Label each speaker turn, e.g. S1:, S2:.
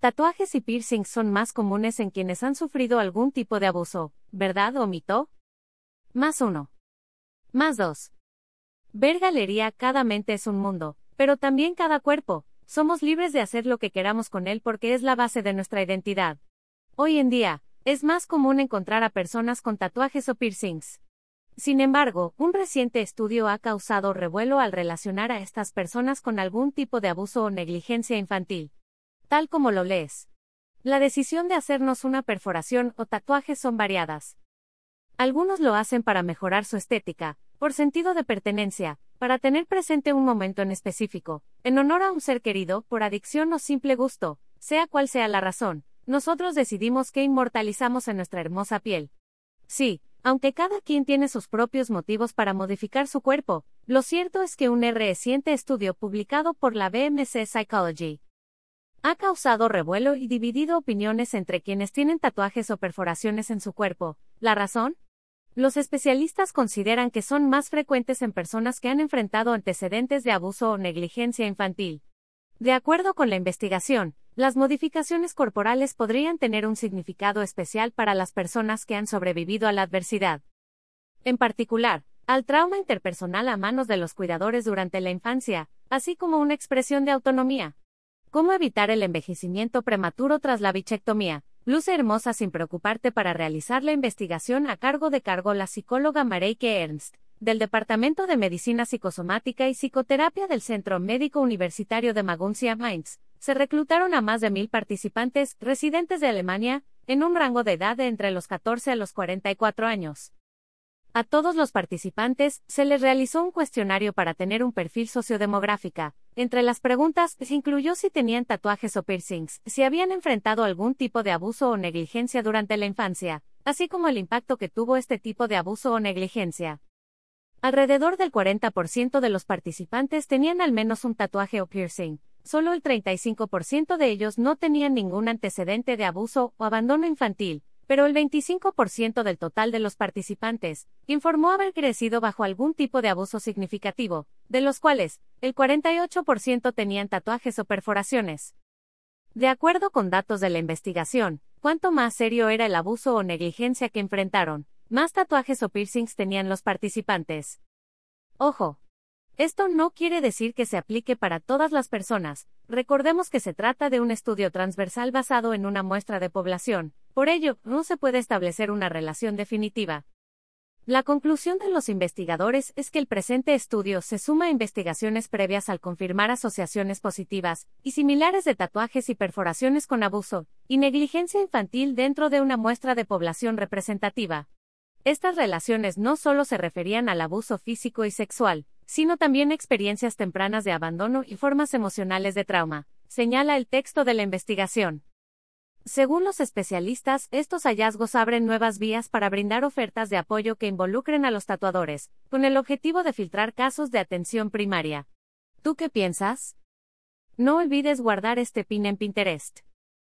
S1: Tatuajes y piercings son más comunes en quienes han sufrido algún tipo de abuso, ¿verdad o mito? Más uno. Más dos. Ver galería cada mente es un mundo, pero también cada cuerpo. Somos libres de hacer lo que queramos con él porque es la base de nuestra identidad. Hoy en día, es más común encontrar a personas con tatuajes o piercings. Sin embargo, un reciente estudio ha causado revuelo al relacionar a estas personas con algún tipo de abuso o negligencia infantil. Tal como lo lees. La decisión de hacernos una perforación o tatuaje son variadas. Algunos lo hacen para mejorar su estética, por sentido de pertenencia, para tener presente un momento en específico, en honor a un ser querido, por adicción o simple gusto, sea cual sea la razón, nosotros decidimos que inmortalizamos en nuestra hermosa piel. Sí, aunque cada quien tiene sus propios motivos para modificar su cuerpo, lo cierto es que un reciente estudio publicado por la BMC Psychology ha causado revuelo y dividido opiniones entre quienes tienen tatuajes o perforaciones en su cuerpo. ¿La razón? Los especialistas consideran que son más frecuentes en personas que han enfrentado antecedentes de abuso o negligencia infantil. De acuerdo con la investigación, las modificaciones corporales podrían tener un significado especial para las personas que han sobrevivido a la adversidad. En particular, al trauma interpersonal a manos de los cuidadores durante la infancia, así como una expresión de autonomía. ¿Cómo evitar el envejecimiento prematuro tras la bichectomía? Luce hermosa sin preocuparte para realizar la investigación a cargo de cargo la psicóloga Mareike Ernst, del Departamento de Medicina Psicosomática y Psicoterapia del Centro Médico Universitario de Maguncia Mainz, se reclutaron a más de mil participantes, residentes de Alemania, en un rango de edad de entre los 14 a los 44 años. A todos los participantes se les realizó un cuestionario para tener un perfil sociodemográfica. Entre las preguntas se incluyó si tenían tatuajes o piercings, si habían enfrentado algún tipo de abuso o negligencia durante la infancia, así como el impacto que tuvo este tipo de abuso o negligencia. Alrededor del 40% de los participantes tenían al menos un tatuaje o piercing, solo el 35% de ellos no tenían ningún antecedente de abuso o abandono infantil, pero el 25% del total de los participantes informó haber crecido bajo algún tipo de abuso significativo, de los cuales el 48% tenían tatuajes o perforaciones. De acuerdo con datos de la investigación, cuanto más serio era el abuso o negligencia que enfrentaron, más tatuajes o piercings tenían los participantes. Ojo, esto no quiere decir que se aplique para todas las personas, recordemos que se trata de un estudio transversal basado en una muestra de población, por ello, no se puede establecer una relación definitiva. La conclusión de los investigadores es que el presente estudio se suma a investigaciones previas al confirmar asociaciones positivas y similares de tatuajes y perforaciones con abuso y negligencia infantil dentro de una muestra de población representativa. Estas relaciones no solo se referían al abuso físico y sexual, sino también experiencias tempranas de abandono y formas emocionales de trauma, señala el texto de la investigación. Según los especialistas, estos hallazgos abren nuevas vías para brindar ofertas de apoyo que involucren a los tatuadores, con el objetivo de filtrar casos de atención primaria. ¿Tú qué piensas? No olvides guardar este pin en Pinterest.